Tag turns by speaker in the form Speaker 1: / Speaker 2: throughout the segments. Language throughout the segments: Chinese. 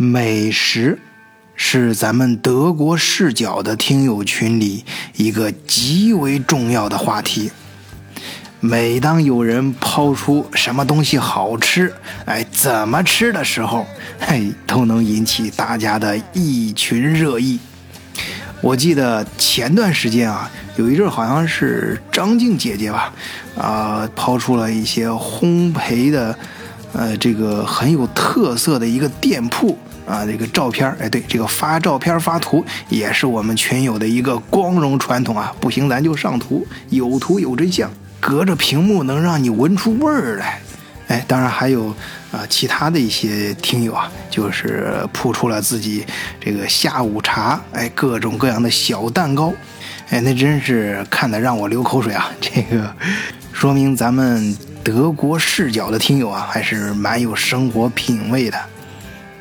Speaker 1: 美食是咱们德国视角的听友群里一个极为重要的话题。每当有人抛出什么东西好吃，哎，怎么吃的时候，嘿，都能引起大家的一群热议。我记得前段时间啊，有一阵好像是张静姐姐吧，啊，抛出了一些烘焙的，呃，这个很有特色的一个店铺。啊，这个照片哎，对，这个发照片发图也是我们群友的一个光荣传统啊。不行，咱就上图，有图有真相，隔着屏幕能让你闻出味儿来。哎，当然还有啊，其他的一些听友啊，就是铺出了自己这个下午茶，哎，各种各样的小蛋糕，哎，那真是看得让我流口水啊。这个说明咱们德国视角的听友啊，还是蛮有生活品味的。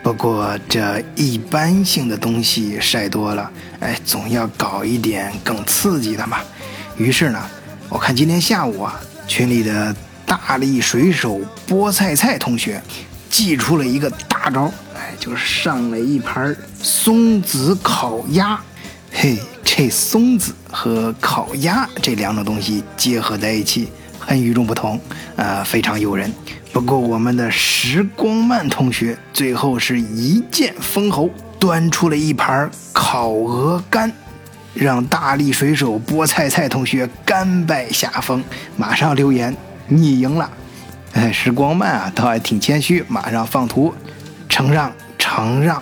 Speaker 1: 不过这一般性的东西晒多了，哎，总要搞一点更刺激的嘛。于是呢，我看今天下午啊，群里的大力水手菠菜菜同学，祭出了一个大招，哎，就是上了一盘松子烤鸭。嘿，这松子和烤鸭这两种东西结合在一起，很与众不同，啊，非常诱人。不过，我们的时光慢同学最后是一剑封喉，端出了一盘烤鹅肝，让大力水手菠菜菜同学甘拜下风。马上留言，你赢了。哎，时光慢啊，倒还挺谦虚，马上放图，承让，承让。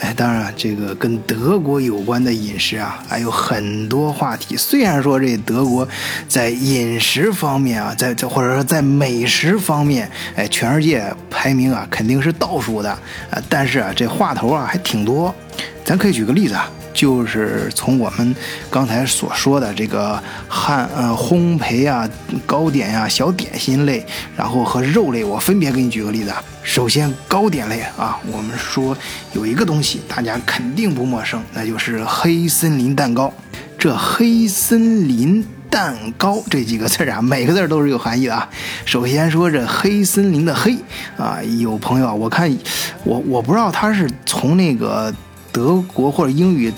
Speaker 1: 哎，当然，这个跟德国有关的饮食啊，还有很多话题。虽然说这德国在饮食方面啊，在这或者说在美食方面，哎，全世界排名啊肯定是倒数的啊，但是啊，这话头啊还挺多。咱可以举个例子啊。就是从我们刚才所说的这个汉呃烘焙啊、糕点呀、小点心类，然后和肉类，我分别给你举个例子。首先糕点类啊，我们说有一个东西大家肯定不陌生，那就是黑森林蛋糕。这黑森林蛋糕这几个字啊，每个字都是有含义的啊。首先说这黑森林的黑啊，有朋友啊我看我我不知道他是从那个。德国或者英语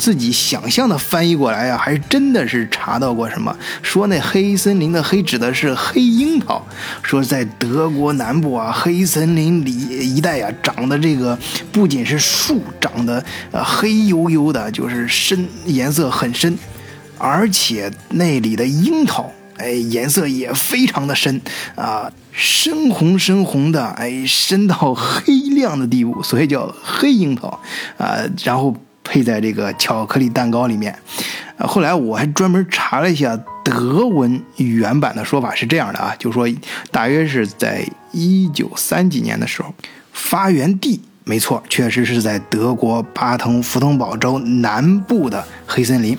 Speaker 1: 自己想象的翻译过来呀，还真的是查到过什么？说那黑森林的黑指的是黑樱桃，说在德国南部啊，黑森林里一带呀，长的这个不仅是树长得呃黑黝黝的，就是深颜色很深，而且那里的樱桃哎颜色也非常的深啊，深红深红的，哎深到黑。亮的地步，所以叫黑樱桃啊，然后配在这个巧克力蛋糕里面。后来我还专门查了一下德文原版的说法是这样的啊，就说大约是在一九三几年的时候，发源地没错，确实是在德国巴腾符腾堡州南部的黑森林。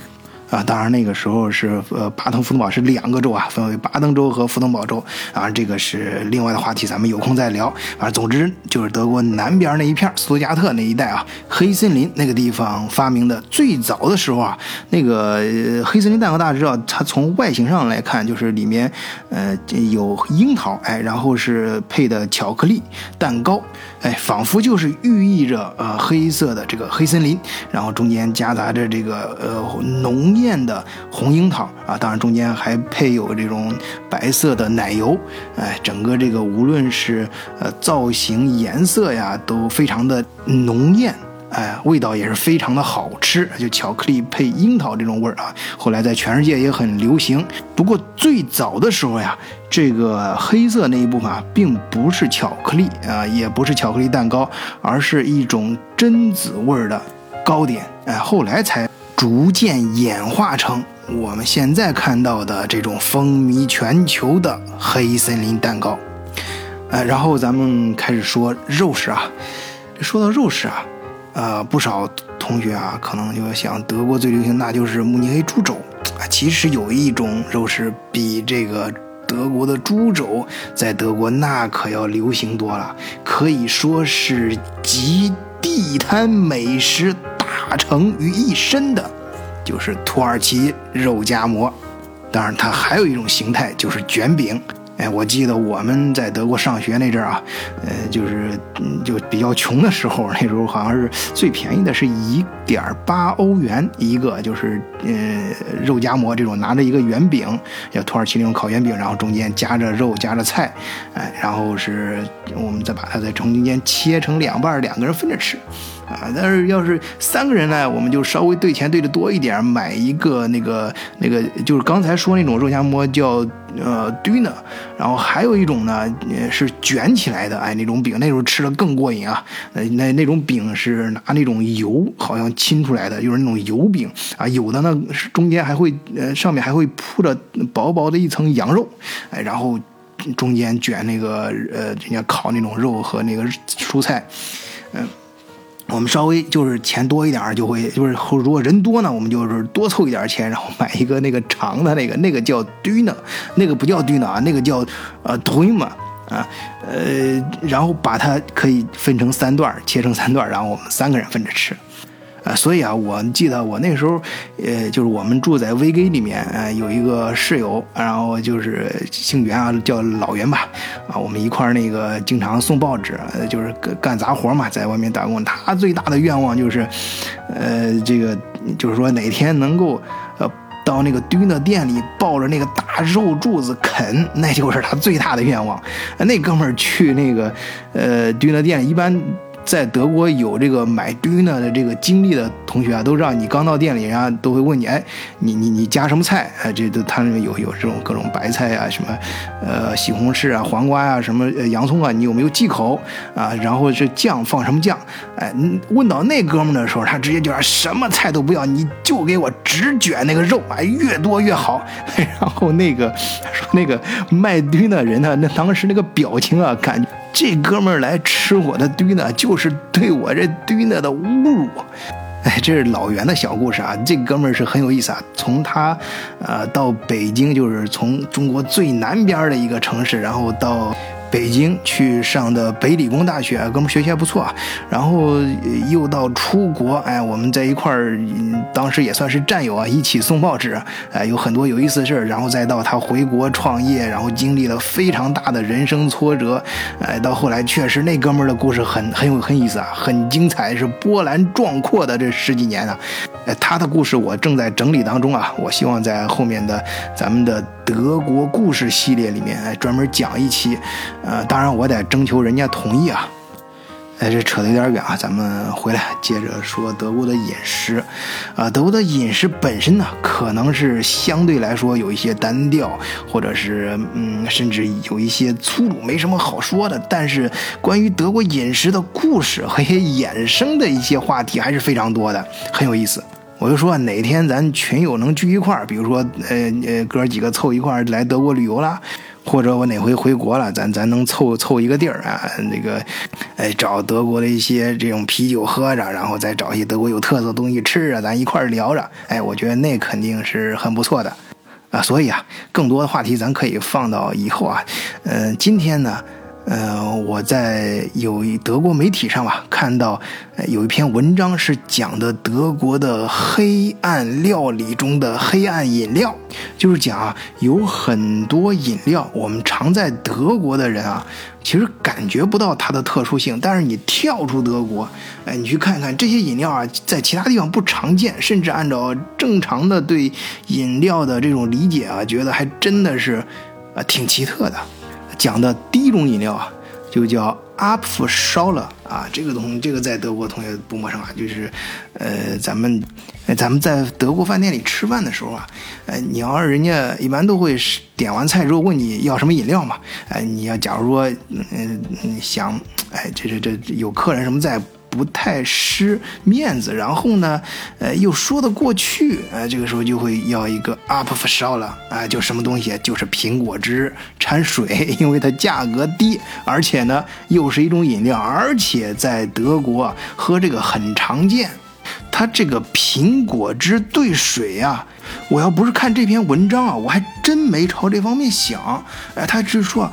Speaker 1: 啊，当然那个时候是呃，巴登符腾堡是两个州啊，分为巴登州和符腾堡州。啊，这个是另外的话题，咱们有空再聊。啊总之就是德国南边那一片，斯图加特那一带啊，黑森林那个地方发明的。最早的时候啊，那个黑森林蛋糕大家知道，它从外形上来看，就是里面呃有樱桃，哎，然后是配的巧克力蛋糕，哎，仿佛就是寓意着呃黑色的这个黑森林，然后中间夹杂着这个呃浓。艳的红樱桃啊，当然中间还配有这种白色的奶油，哎，整个这个无论是呃造型、颜色呀，都非常的浓艳，哎，味道也是非常的好吃，就巧克力配樱桃这种味儿啊。后来在全世界也很流行。不过最早的时候呀，这个黑色那一部分啊，并不是巧克力啊，也不是巧克力蛋糕，而是一种榛子味儿的糕点，哎，后来才。逐渐演化成我们现在看到的这种风靡全球的黑森林蛋糕，呃，然后咱们开始说肉食啊。说到肉食啊，呃，不少同学啊，可能就想德国最流行那就是慕尼黑猪肘啊。其实有一种肉食比这个德国的猪肘在德国那可要流行多了，可以说是集地摊美食。大成于一身的，就是土耳其肉夹馍。当然，它还有一种形态，就是卷饼。哎，我记得我们在德国上学那阵儿啊，呃，就是就比较穷的时候，那时候好像是最便宜的是一点八欧元一个，就是呃肉夹馍这种，拿着一个圆饼，叫土耳其那种烤圆饼，然后中间夹着肉夹着菜，哎，然后是我们再把它在中间切成两半，两个人分着吃。啊，但是要是三个人呢，我们就稍微兑钱兑的多一点，买一个那个那个，就是刚才说那种肉夹馍叫呃 döner，然后还有一种呢是卷起来的，哎，那种饼那时候吃的更过瘾啊。呃，那那种饼是拿那种油好像浸出来的，就是那种油饼啊，有的呢是中间还会呃上面还会铺着薄薄的一层羊肉，哎，然后中间卷那个呃人家烤那种肉和那个蔬菜，嗯。我们稍微就是钱多一点就会就是如果人多呢，我们就是多凑一点钱，然后买一个那个长的那个，那个叫 duna，那个不叫 duna 啊，那个叫呃 duma 啊，呃，然后把它可以分成三段，切成三段，然后我们三个人分着吃。啊，所以啊，我记得我那时候，呃，就是我们住在 V G 里面，呃，有一个室友，然后就是姓袁啊，叫老袁吧，啊，我们一块儿那个经常送报纸，就是干杂活嘛，在外面打工。他最大的愿望就是，呃，这个就是说哪天能够，呃，到那个堆的店里抱着那个大肉柱子啃，那就是他最大的愿望。那哥们儿去那个，呃，堆的店一般。在德国有这个买 döner 的这个经历的同学啊，都知道你刚到店里，人家都会问你，哎，你你你加什么菜？哎，这都他那有有这种各种白菜啊，什么，呃，西红柿啊，黄瓜啊，什么洋葱啊，你有没有忌口啊？然后是酱放什么酱？哎，问到那哥们的时候，他直接就说什么菜都不要，你就给我只卷那个肉，哎，越多越好。然后那个说那个卖 d u n 的人呢，那当时那个表情啊，感觉。这哥们儿来吃我的堆呢，就是对我这堆呢的侮辱。哎，这是老袁的小故事啊。这哥们儿是很有意思啊。从他，呃，到北京，就是从中国最南边的一个城市，然后到。北京去上的北理工大学，哥们学习还不错啊。然后又到出国，哎，我们在一块儿，当时也算是战友啊，一起送报纸，哎，有很多有意思的事儿。然后再到他回国创业，然后经历了非常大的人生挫折，哎，到后来确实那哥们儿的故事很很有很意思啊，很精彩，是波澜壮阔的这十几年啊。哎，他的故事我正在整理当中啊，我希望在后面的咱们的德国故事系列里面，哎，专门讲一期。呃，当然我得征求人家同意啊。哎，这扯得有点远啊，咱们回来接着说德国的饮食。啊，德国的饮食本身呢，可能是相对来说有一些单调，或者是嗯，甚至有一些粗鲁，没什么好说的。但是关于德国饮食的故事和一些衍生的一些话题还是非常多的，很有意思。我就说哪天咱群友能聚一块儿，比如说呃呃哥几个凑一块儿来德国旅游啦。或者我哪回回国了，咱咱能凑凑一个地儿啊？那个，哎，找德国的一些这种啤酒喝着，然后再找一些德国有特色的东西吃着，咱一块儿聊着。哎，我觉得那肯定是很不错的，啊，所以啊，更多的话题咱可以放到以后啊。嗯，今天呢。呃，我在有一德国媒体上吧，看到有一篇文章是讲的德国的黑暗料理中的黑暗饮料，就是讲啊，有很多饮料，我们常在德国的人啊，其实感觉不到它的特殊性，但是你跳出德国，哎，你去看看这些饮料啊，在其他地方不常见，甚至按照正常的对饮料的这种理解啊，觉得还真的是啊挺奇特的。讲的第一种饮料啊，就叫 a p f s h o l e r 啊，这个东这个在德国同学不陌生啊，就是，呃，咱们，咱们在德国饭店里吃饭的时候啊，呃，你要是人家一般都会点完菜之后问你要什么饮料嘛，哎，你要假如说，嗯，想，哎，这这这有客人什么在。不太失面子，然后呢，呃，又说得过去，呃，这个时候就会要一个 up for show 了，啊，就什么东西，就是苹果汁掺水，因为它价格低，而且呢，又是一种饮料，而且在德国喝这个很常见。它这个苹果汁兑水呀，我要不是看这篇文章啊，我还真没朝这方面想。哎，他只是说。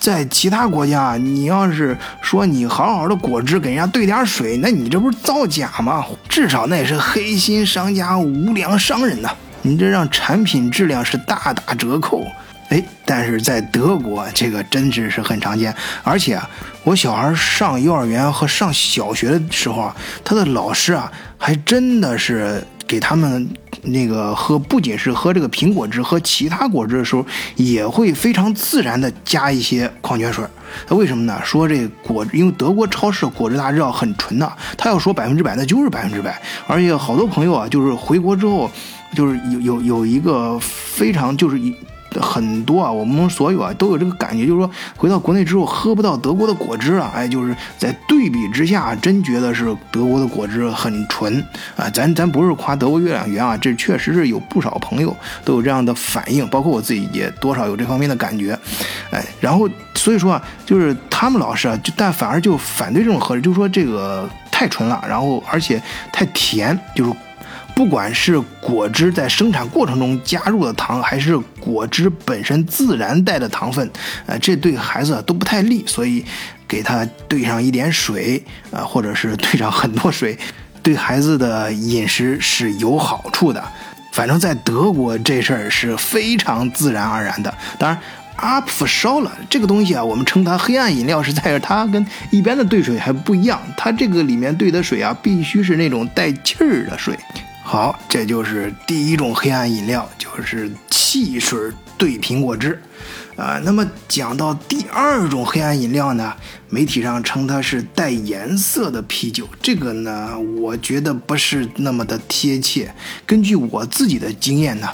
Speaker 1: 在其他国家，你要是说你好好的果汁给人家兑点水，那你这不是造假吗？至少那也是黑心商家、无良商人呐！你这让产品质量是大打折扣。哎，但是在德国这个真是是很常见，而且啊，我小孩上幼儿园和上小学的时候啊，他的老师啊，还真的是给他们那个喝，不仅是喝这个苹果汁，喝其他果汁的时候，也会非常自然的加一些矿泉水。为什么呢？说这果，因为德国超市果汁大家知道很纯的，他要说百分之百，那就是百分之百。而且好多朋友啊，就是回国之后，就是有有有一个非常就是一。很多啊，我们所有啊都有这个感觉，就是说回到国内之后喝不到德国的果汁啊，哎，就是在对比之下，真觉得是德国的果汁很纯啊。咱咱不是夸德国月亮圆啊，这确实是有不少朋友都有这样的反应，包括我自己也多少有这方面的感觉，哎，然后所以说啊，就是他们老师啊，就但反而就反对这种喝，就说这个太纯了，然后而且太甜，就是。不管是果汁在生产过程中加入的糖，还是果汁本身自然带的糖分，呃，这对孩子都不太利，所以给他兑上一点水，啊，或者是兑上很多水，对孩子的饮食是有好处的。反正，在德国这事儿是非常自然而然的。当然，阿普烧了这个东西啊，我们称它黑暗饮料，是在于它跟一般的兑水还不一样，它这个里面兑的水啊，必须是那种带气儿的水。好，这就是第一种黑暗饮料，就是汽水兑苹果汁，啊，那么讲到第二种黑暗饮料呢，媒体上称它是带颜色的啤酒，这个呢，我觉得不是那么的贴切。根据我自己的经验呢，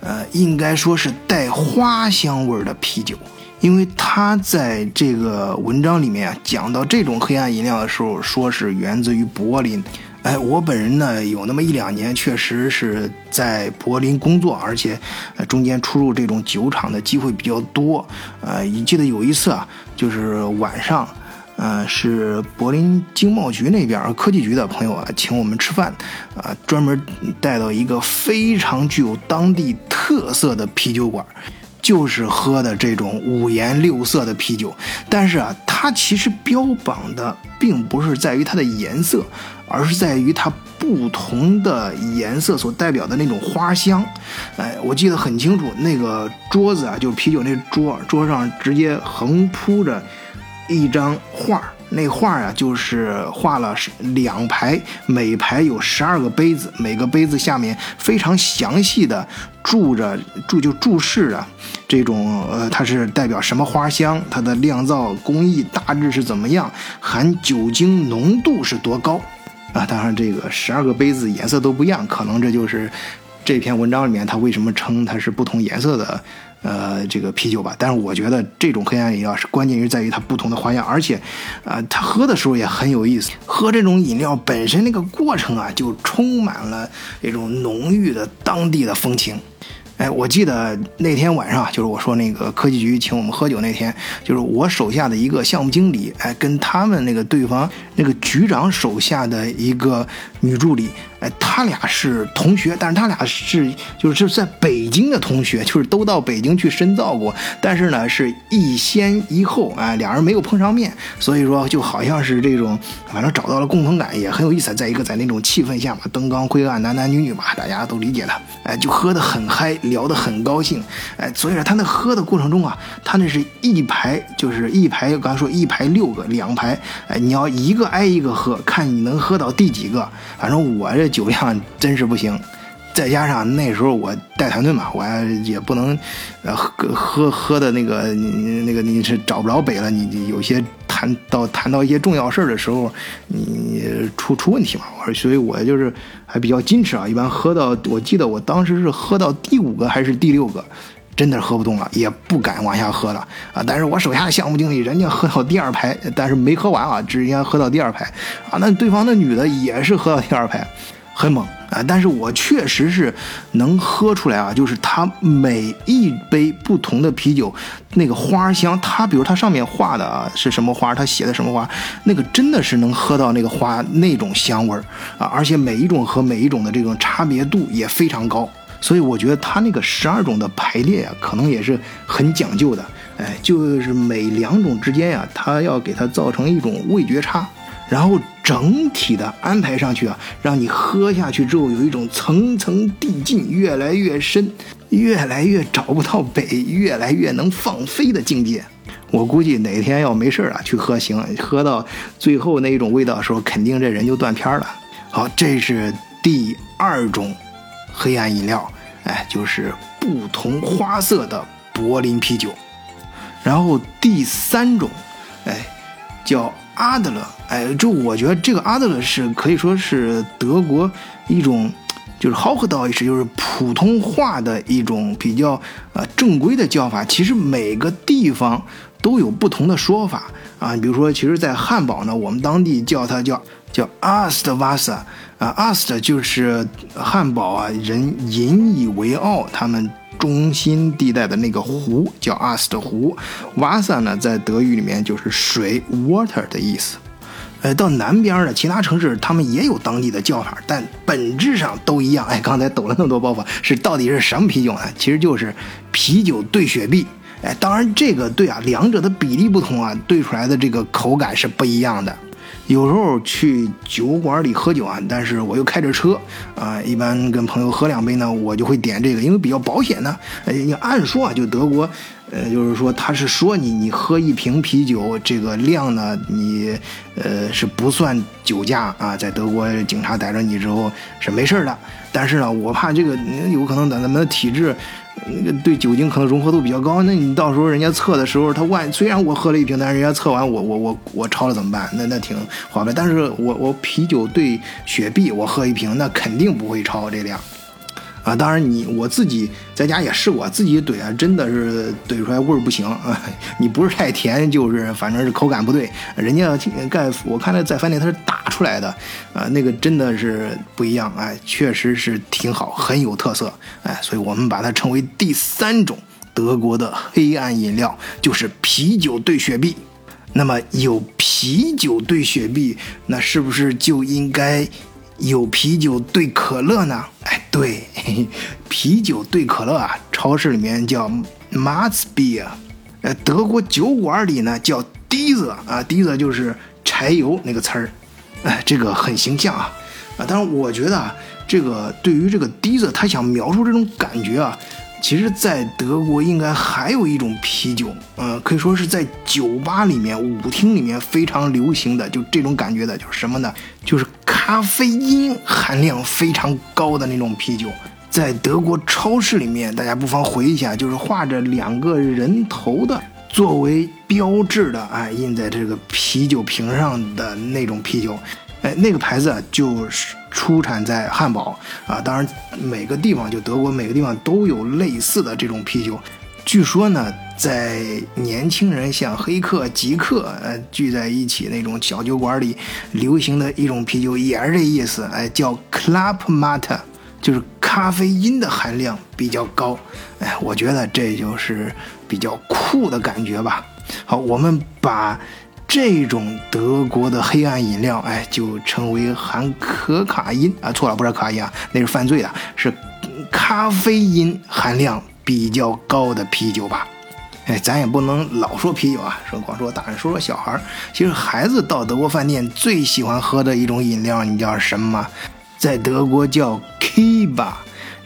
Speaker 1: 呃，应该说是带花香味的啤酒，因为它在这个文章里面啊讲到这种黑暗饮料的时候，说是源自于柏林。哎，我本人呢有那么一两年，确实是在柏林工作，而且，中间出入这种酒厂的机会比较多。呃，你记得有一次啊，就是晚上，呃，是柏林经贸局那边科技局的朋友啊，请我们吃饭，啊，专门带到一个非常具有当地特色的啤酒馆。就是喝的这种五颜六色的啤酒，但是啊，它其实标榜的并不是在于它的颜色，而是在于它不同的颜色所代表的那种花香。哎，我记得很清楚，那个桌子啊，就是啤酒那桌，桌上直接横铺着一张画那画啊，就是画了两排，每排有十二个杯子，每个杯子下面非常详细的注着注就注释啊这种呃，它是代表什么花香，它的酿造工艺大致是怎么样，含酒精浓度是多高啊？当然，这个十二个杯子颜色都不一样，可能这就是这篇文章里面它为什么称它是不同颜色的。呃，这个啤酒吧，但是我觉得这种黑暗饮料是关键于在于它不同的花样，而且，呃，它喝的时候也很有意思。喝这种饮料本身那个过程啊，就充满了这种浓郁的当地的风情。哎，我记得那天晚上，就是我说那个科技局请我们喝酒那天，就是我手下的一个项目经理，哎，跟他们那个对方那个局长手下的一个女助理。哎，他俩是同学，但是他俩是就是在北京的同学，就是都到北京去深造过，但是呢是一先一后，哎，俩人没有碰上面，所以说就好像是这种，反正找到了共同感，也很有意思。再一个，在那种气氛下嘛，灯光灰暗，男男女女嘛，大家都理解的，哎，就喝得很嗨，聊得很高兴，哎，所以说他那喝的过程中啊，他那是一排就是一排，刚才说一排六个，两排，哎，你要一个挨一个喝，看你能喝到第几个，反正我这。酒量真是不行，再加上那时候我带团队嘛，我也不能，呃，喝喝喝的那个，你那个你是找不着北了。你有些谈到谈到一些重要事儿的时候，你出出问题嘛。我说，所以我就是还比较矜持啊。一般喝到，我记得我当时是喝到第五个还是第六个，真的喝不动了，也不敢往下喝了啊。但是我手下的项目经理人家喝到第二排，但是没喝完啊，直接喝到第二排啊。那对方那女的也是喝到第二排。很猛啊！但是我确实是能喝出来啊，就是它每一杯不同的啤酒，那个花香，它比如它上面画的啊是什么花，它写的什么花，那个真的是能喝到那个花那种香味儿啊！而且每一种和每一种的这种差别度也非常高，所以我觉得它那个十二种的排列啊，可能也是很讲究的。哎，就是每两种之间呀，它要给它造成一种味觉差。然后整体的安排上去啊，让你喝下去之后有一种层层递进，越来越深，越来越找不到北，越来越能放飞的境界。我估计哪天要没事儿啊，去喝行，喝到最后那一种味道的时候，肯定这人就断片了。好，这是第二种黑暗饮料，哎，就是不同花色的柏林啤酒。然后第三种，哎，叫阿德勒，哎，这我觉得这个阿德勒是可以说是德国一种。就是豪克道意思就是普通话的一种比较呃正规的叫法，其实每个地方都有不同的说法啊。比如说，其实，在汉堡呢，我们当地叫它叫叫阿斯特瓦萨啊，阿斯特就是汉堡啊人引以为傲，他们中心地带的那个湖叫阿斯特湖，瓦萨呢在德语里面就是水 water 的意思。呃，到南边的其他城市，他们也有当地的叫法，但本质上都一样。哎，刚才抖了那么多包袱，是到底是什么啤酒呢？其实就是啤酒兑雪碧。哎，当然这个兑啊，两者的比例不同啊，兑出来的这个口感是不一样的。有时候去酒馆里喝酒啊，但是我又开着车啊，一般跟朋友喝两杯呢，我就会点这个，因为比较保险呢。呃，你按说啊，就德国，呃，就是说他是说你你喝一瓶啤酒这个量呢，你呃是不算酒驾啊，在德国警察逮着你之后是没事的。但是呢，我怕这个有可能咱咱们的体质。那个对酒精可能融合度比较高，那你到时候人家测的时候，他万虽然我喝了一瓶，但是人家测完我我我我超了怎么办？那那挺划不但是我我啤酒兑雪碧，我喝一瓶，那肯定不会超这量。啊，当然你我自己在家也试过，自己怼啊，真的是怼出来味儿不行啊！你不是太甜，就是反正是口感不对。人家盖我看那在饭店他是打出来的，啊，那个真的是不一样，哎，确实是挺好，很有特色，哎，所以我们把它称为第三种德国的黑暗饮料，就是啤酒兑雪碧。那么有啤酒兑雪碧，那是不是就应该？有啤酒兑可乐呢？哎，对，啤酒兑可乐啊，超市里面叫 Matzbier，呃，德国酒馆里呢叫 d i e s e 啊 d i e s e 就是柴油那个词儿，哎，这个很形象啊，啊，当然我觉得啊，这个对于这个 d i e s e 他想描述这种感觉啊。其实，在德国应该还有一种啤酒，呃，可以说是在酒吧里面、舞厅里面非常流行的，就这种感觉的，就是什么呢？就是咖啡因含量非常高的那种啤酒。在德国超市里面，大家不妨回忆一下，就是画着两个人头的作为标志的，哎，印在这个啤酒瓶上的那种啤酒。哎，那个牌子就是出产在汉堡啊，当然每个地方就德国每个地方都有类似的这种啤酒。据说呢，在年轻人像黑客、极客呃聚在一起那种小酒馆里流行的一种啤酒也是这意思，哎，叫 Club Mate，就是咖啡因的含量比较高。哎，我觉得这就是比较酷的感觉吧。好，我们把。这种德国的黑暗饮料，哎，就称为含可卡因啊，错了，不是可卡因啊，那是犯罪的，是咖啡因含量比较高的啤酒吧？哎，咱也不能老说啤酒啊，说光说大人，说说小孩儿。其实孩子到德国饭店最喜欢喝的一种饮料，你叫什么？在德国叫 Kiba，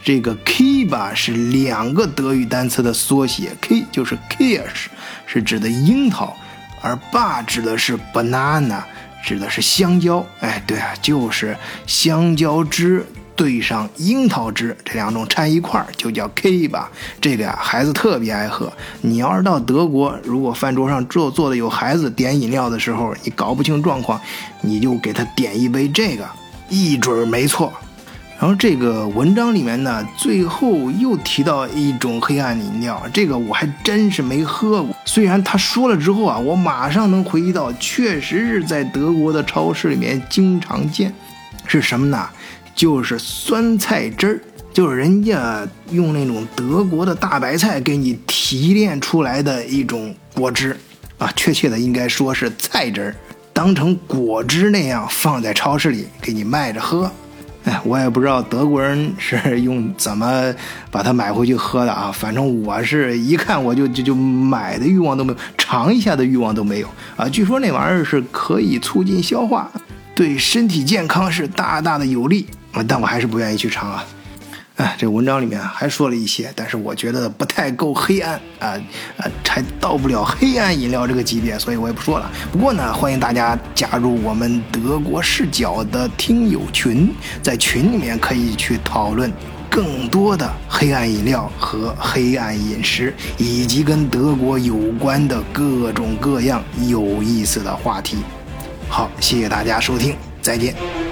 Speaker 1: 这个 Kiba 是两个德语单词的缩写，K 就是 Kirsch，是指的樱桃。而爸指的是 banana，指的是香蕉。哎，对啊，就是香蕉汁兑上樱桃汁，这两种掺一块儿就叫 K 吧。这个呀，孩子特别爱喝。你要是到德国，如果饭桌上坐坐的有孩子点饮料的时候，你搞不清状况，你就给他点一杯这个，一准没错。然后这个文章里面呢，最后又提到一种黑暗饮料，这个我还真是没喝过。虽然他说了之后啊，我马上能回忆到，确实是在德国的超市里面经常见。是什么呢？就是酸菜汁儿，就是人家用那种德国的大白菜给你提炼出来的一种果汁啊，确切的应该说是菜汁儿，当成果汁那样放在超市里给你卖着喝。哎，我也不知道德国人是用怎么把它买回去喝的啊。反正我是一看我就就就买的欲望都没有，尝一下的欲望都没有啊。据说那玩意儿是可以促进消化，对身体健康是大大的有利啊。但我还是不愿意去尝啊。哎，这文章里面还说了一些，但是我觉得不太够黑暗啊啊，还到不了黑暗饮料这个级别，所以我也不说了。不过呢，欢迎大家加入我们德国视角的听友群，在群里面可以去讨论更多的黑暗饮料和黑暗饮食，以及跟德国有关的各种各样有意思的话题。好，谢谢大家收听，再见。